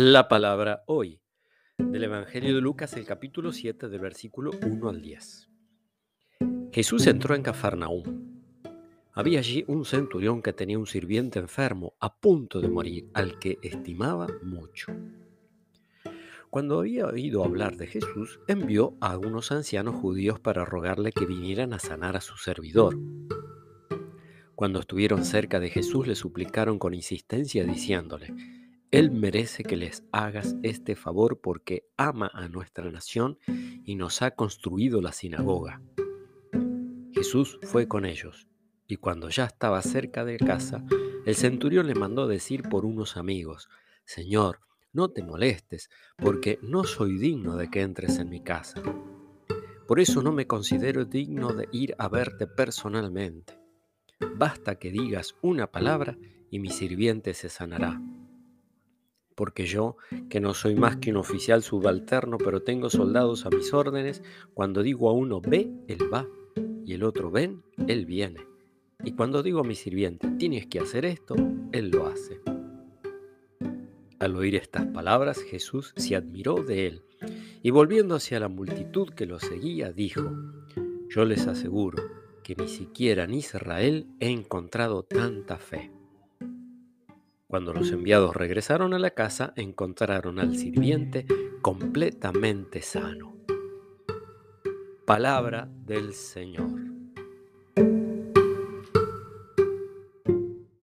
La palabra hoy del Evangelio de Lucas, el capítulo 7, del versículo 1 al 10. Jesús entró en Cafarnaúm. Había allí un centurión que tenía un sirviente enfermo, a punto de morir, al que estimaba mucho. Cuando había oído hablar de Jesús, envió a unos ancianos judíos para rogarle que vinieran a sanar a su servidor. Cuando estuvieron cerca de Jesús, le suplicaron con insistencia, diciéndole, él merece que les hagas este favor porque ama a nuestra nación y nos ha construido la sinagoga. Jesús fue con ellos, y cuando ya estaba cerca de casa, el centurión le mandó decir por unos amigos, Señor, no te molestes, porque no soy digno de que entres en mi casa. Por eso no me considero digno de ir a verte personalmente. Basta que digas una palabra y mi sirviente se sanará porque yo, que no soy más que un oficial subalterno, pero tengo soldados a mis órdenes, cuando digo a uno ve, él va, y el otro ven, él viene. Y cuando digo a mi sirviente, tienes que hacer esto, él lo hace. Al oír estas palabras, Jesús se admiró de él, y volviendo hacia la multitud que lo seguía, dijo, yo les aseguro que ni siquiera en Israel he encontrado tanta fe. Cuando los enviados regresaron a la casa, encontraron al sirviente completamente sano. Palabra del Señor.